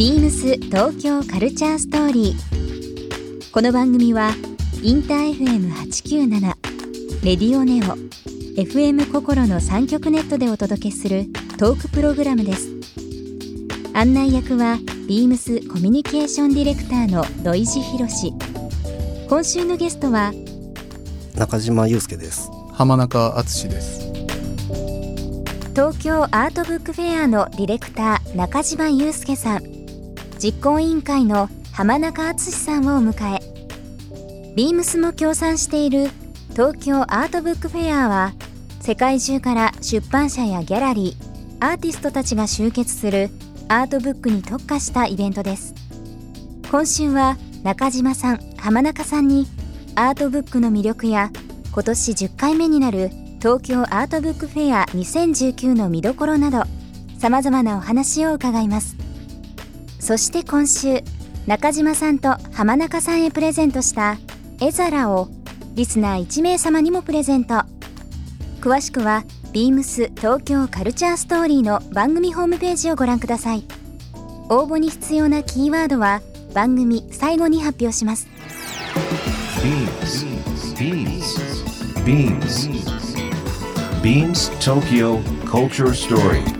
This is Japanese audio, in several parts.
ビームス東京カルチャーストーリー。この番組はインター FM897 レディオネオ FM 心の三極ネットでお届けするトークプログラムです。案内役はビームスコミュニケーションディレクターの土井博志。今週のゲストは中島裕介です浜中敦です東京アートブックフェアのディレクター中島裕介さん実行委員会の浜中敦さんをお迎え。ビームスも協賛している東京アートブックフェアは世界中から出版社やギャラリーアーティストたちが集結するアートブックに特化したイベントです。今週は中島さん浜中さんにアートブックの魅力や今年10回目になる東京アートブックフェア2019の見どころなどさまざまなお話を伺います。そして今週中島さんと浜中さんへプレゼントした絵皿をリスナー1名様にもプレゼント。詳しくはビームス東京カルチャーストーリーの番組ホームページをご覧ください。応募に必要なキーワードは「番組最後に発表します。BeamsBeamsBeamsTokyo Culture Story.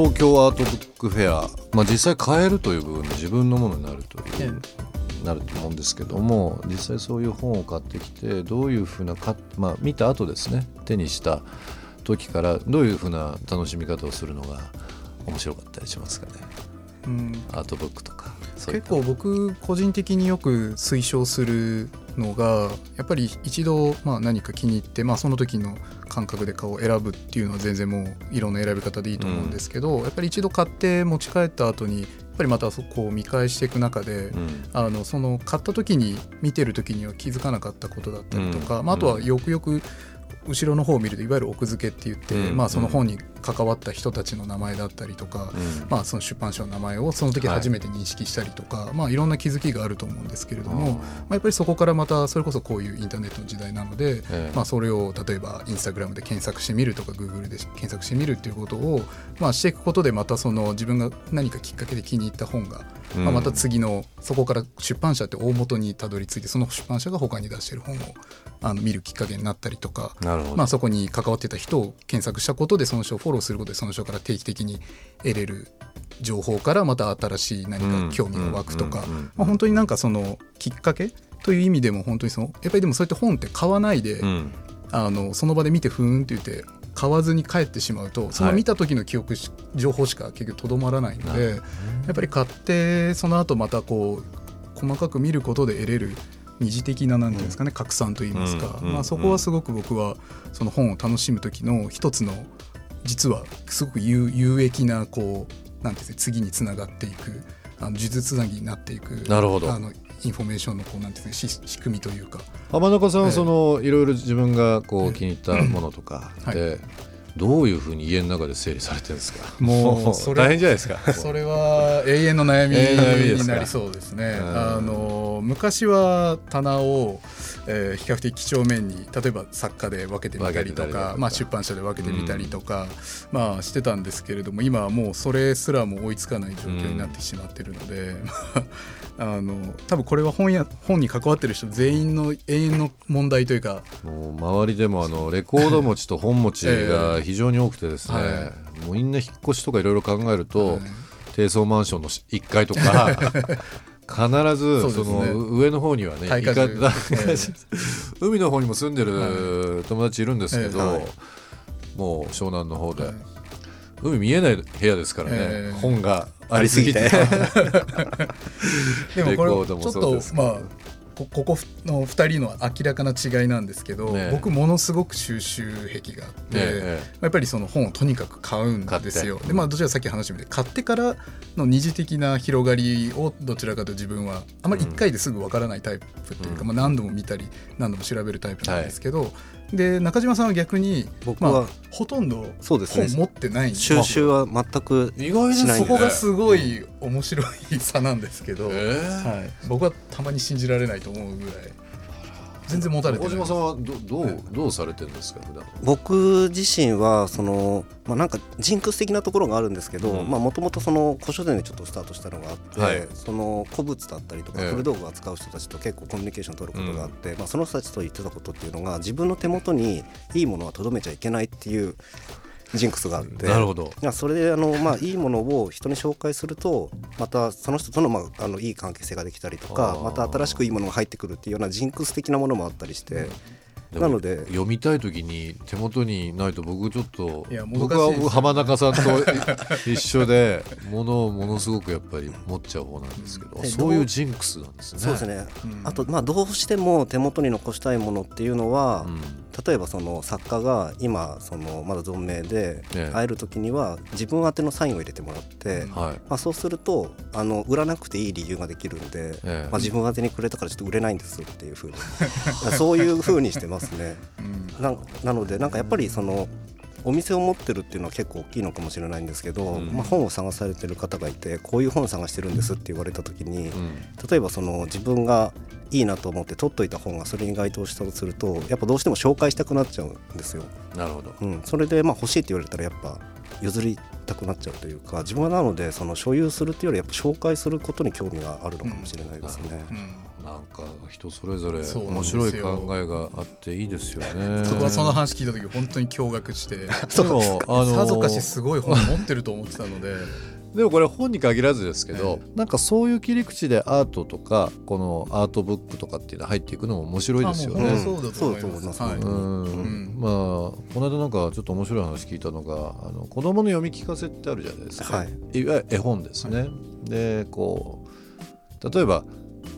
東京アートブックフェア、まあ、実際買えるという部分で自分のものになるという、なると思うんですけども実際そういう本を買ってきてどういうふうなか、まあ、見た後ですね手にした時からどういうふうな楽しみ方をするのが面白かったりしますかね、うん、アートブックとか結た。構僕個人的によく推奨するのがやっぱり一度まあ何か気に入って、まあ、その時の感覚で顔を選ぶっていうのは全然もういろんな選び方でいいと思うんですけど、やっぱり一度買って持ち帰った後にやっぱりまたそこを見返していく中で、うん。あのその買った時に見てる時には気づかなかったことだったりとか、うんまあ、あとはよくよく後ろの方を見るといわゆる奥付けって言って、うん。まあ、その本に関わった人たちの名前だったりとか、うん。まあ、その出版社の名前をその時初めて認識したりとか、いまあ、いろんな気づきがあると思うんですけれども、まあ、やっぱりそこからまたそれこそこういうインターネットの時代なので、ええ。まあ、それを例えばインスタグラムで検索してみるとかグーグルで検索してみるっていうことを、まあ、していくことでまたその自分が何かきっかけで気に入った本が、うん。まあ、また次のそこから出版社って大元にたどり着いてその出版社が他に出してる本をあの見るきっかけになったりとか。まあ、そこに関わってた人を検索したことでその人をフォローすることでその人から定期的に得れる情報からまた新しい何か興味が湧くとかうんうんうんうんまあ本当になんかそのきっかけという意味でも本当にそのやっぱりでもそうやって本って買わないで、うん。あのその場で見てふーんって言って買わずに帰ってしまうとその見た時の記憶し、情報しか結局とどまらないので、やっぱり買ってその後またこう細かく見ることで得れる二次的ななんていうんですかね、拡散といいますか、うんうん。まあ、そこはすごく僕はその本を楽しむ時の一つの実はすごく有有益なこうなんていうんですか次につながっていくあの数珠つなぎになっていくなるほど。あのインフォメーションのこうなんていうんですかし仕組みというか。浜中さんええ。はその、いろいろ自分がこええ。う気に入ったものとかはい。で、どういうふうに家の中で整理されてるんですか？もうそれ大変じゃないですか？それは永遠の悩みになりそうですね。うんあの昔は棚を、えー比較的几帳面に例えば作家で分けてみたりとか、か。まあ、出版社で分けてみたりとか、まあ、してたんですけれども今はもうそれすらも追いつかない状況になってしまってるので、あの多分これは本や本に関わってる人全員の永遠の問題というかもう周りでもあのレコード持ちと本持ちが 非常に多くてですね、はもうみんな引っ越しとかいろいろ考えると、はい。低層マンションの1階とか 必ずその上の方にはね海の方にも住んでる友達いるんですけど、もう湘南の方で、はい。海見えない部屋ですからね、ええ。本がありすぎて。でもこれちょっとまあこここの2人の明らかな違いなんですけど、ねえ。僕ものすごく収集癖があって、えやっぱりその本をとにかく買うんですよ。でまあどちらかさっき話したみたいに買ってからの二次的な広がりをどちらかと自分はあまり1回ですぐわからないタイプっていうか、うん。まあ、何度も見たり何度も調べるタイプなんですけど、で中島さんは逆に僕はまあ、ほとんどそうですね。本持ってないんで。収集は全く意外で。すねそこがすごい面白い差なんですけど、えーはい、僕はたまに信じられないと思うぐらい全然持たれてない。大島さんはどどうどうされてるんですか普段。僕自身はその、まあ、なんかジンクス的なところがあるんですけどうん。もともとその古書店でちょっとスタートしたのがあって、はい。その古物だったりとかええ。古道具を扱う人たちと結構コミュニケーション取ることがあって、まあ、その人たちと言ってたことっていうのが自分の手元にいいものはとどめちゃいけないっていうジンクスがあって。なるほど。いやそれであの、まあ、いいものを人に紹介するとまたその人との,、まあ、あのいい関係性ができたりとかまた新しくいいものが入ってくるっていうようなジンクス的なものもあったりして、なので。読みたい時に手元にないと僕ちょっと僕は浜中さんと一緒で物をものすごくやっぱり持っちゃう方なんですけどでそういうジンクスなんですね。そうですね、うん。あと、まあ、どうしても手元に残したいものっていうのは、うん例えばその作家が今そのまだ存命でええ。会える時には自分宛てのサインを入れてもらって、まあ、そうするとあの売らなくていい理由ができるんで、ええ。まあ、自分宛てにくれたからちょっと売れないんですっていうふうに。そういうふうにしてますね。うん。ななのでなんかやっぱりそのお店を持ってるっていうのは結構大きいのかもしれないんですけど、うん。まあ、本を探されてる方がいてこういう本探してるんですって言われた時に、うん。例えばその自分がいいなと思って取っといた本がそれに該当したとするとやっぱどうしても紹介したくなっちゃうんですよ。なるほどうん、それでまあ欲しいって言われたらやっぱ譲りたくなっちゃうというか自分はなのでその所有するっていうよりやっぱ紹介することに興味があるのかもしれないですね。うんなんか人それぞれ面白い考えがあっていいですよね。そこはその話聞いた時本当に驚愕して でもあのさぞかしすごい本持ってると思ってたのででもこれ本に限らずですけど、なんかそういう切り口でアートとかこのアートブックとかっていうのは入っていくのも面白いですよね。そうだと思います。そうだと思います。はい。うん。うん。まあこの間なんかちょっと面白い話聞いたのがあの子供の読み聞かせってあるじゃないですか、はい。いわゆる絵本ですね。でこう例えば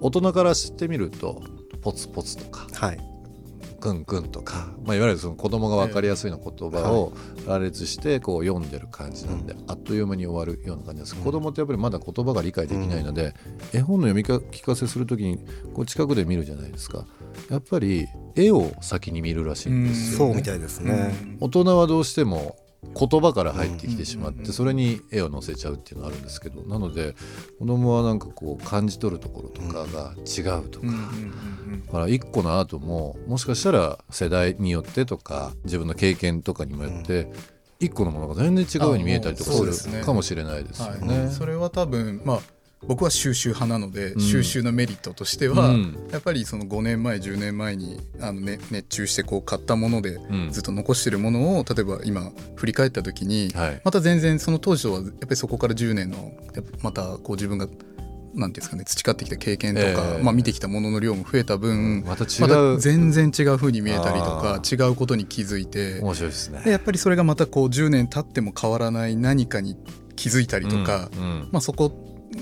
大人から知ってみるとポツポツとか。はい、くんくんとか、まあ、いわゆるその子供が分かりやすいような言葉を羅列してこう読んでる感じなんで、あっという間に終わるような感じです、子供ってやっぱりまだ言葉が理解できないので、絵本の読みか聞かせするときにこう近くで見るじゃないですか。やっぱり絵を先に見るらしいんですよ、ね。そうみたいですね。大人はどうしても言葉から入ってきてしまってそれに絵を載せちゃうっていうのがあるんですけどなので子供はなんかこう感じ取るところとかが違うとか。だから一個のアートももしかしたら世代によってとか自分の経験とかにもよって一個のものが全然違うように見えたりとかするかもしれないですよはい。ね。それは多分まあ僕は収集派なので、ん。収集のメリットとしては、うん。やっぱりその5年前10年前にあの、ね、熱中してこう買ったものでうん。ずっと残してるものを例えば今振り返った時に、はい。また全然その当時とはやっぱりそこから10年のまたこう自分がなんていうんですかね培ってきた経験とか、ええ。まあ、見てきたものの量も増えた分、また違またう全然違う風に見えたりとあか違うことに気づいて面白いですね。でやっぱりそれがまたこう10年経っても変わらない何かに気づいたりとか、うん。うん。まあ、そこ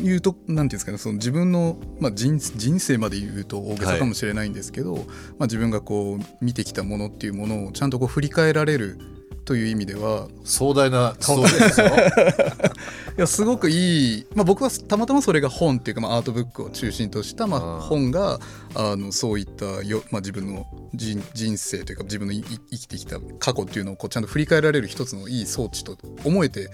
言うとなんていうんですかねその自分の、まあ、人人生まで言うと大げさかもしれないんですけど、まあ、自分がこう見てきたものっていうものをちゃんとこう振り返られるという意味では壮大なですよ。いやすごくいい、まあ、僕はたまたまそれが本っていうか、まあ、アートブックを中心とした、まあ、うん。本があのそういったよ、まあ、自分の人人生というか自分のいい生きてきた過去っていうのをこうちゃんと振り返られる一つのいい装置と思えて、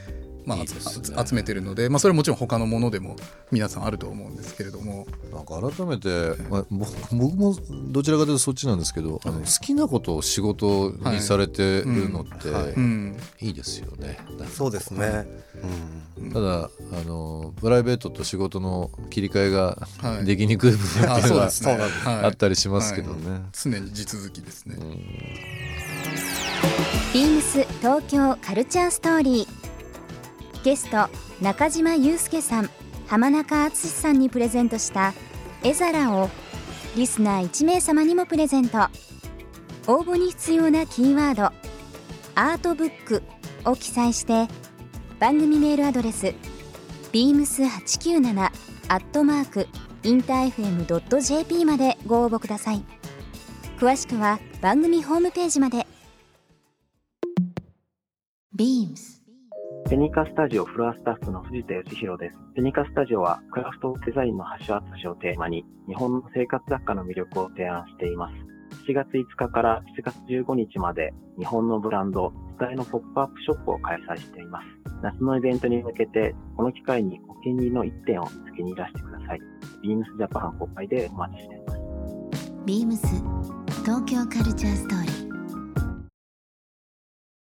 まあね。集めてるので、まあ、それはもちろん他のものでも皆さんあると思うんですけれども。なんか改めて、まあ、僕僕もどちらかというとそっちなんですけど、あの好きなことを仕事にされてるのってはい。うん。いいですよね。そうですね。うん。ただあのプライベートと仕事の切り替えがはい。できにくい部分っていうのはあったりしますけどね。常に地続きですね。ビームス東京カルチャーストーリーゲスト中島裕介さん浜中敦さんにプレゼントした絵皿をリスナー1名様にもプレゼント。応募に必要なキーワード「アートブック」を記載して番組メールアドレス beams897 アットマークインター FM.jp までご応募ください。詳しくは番組ホームページまで。beams ペニカスタジオフロアスタッフの藤田義弘です。ペニカスタジオはクラフトデザインの橋渡しをテーマに日本の生活雑貨の魅力を提案しています。7月5日から7月15日まで日本のブランド、スタイのポップアップショップを開催しています。夏のイベントに向けて、この機会にお気に入りの一点を見つけにいらしてください。ビームスジャパン公開でお待ちしています。beams 東京カルチャーストーリー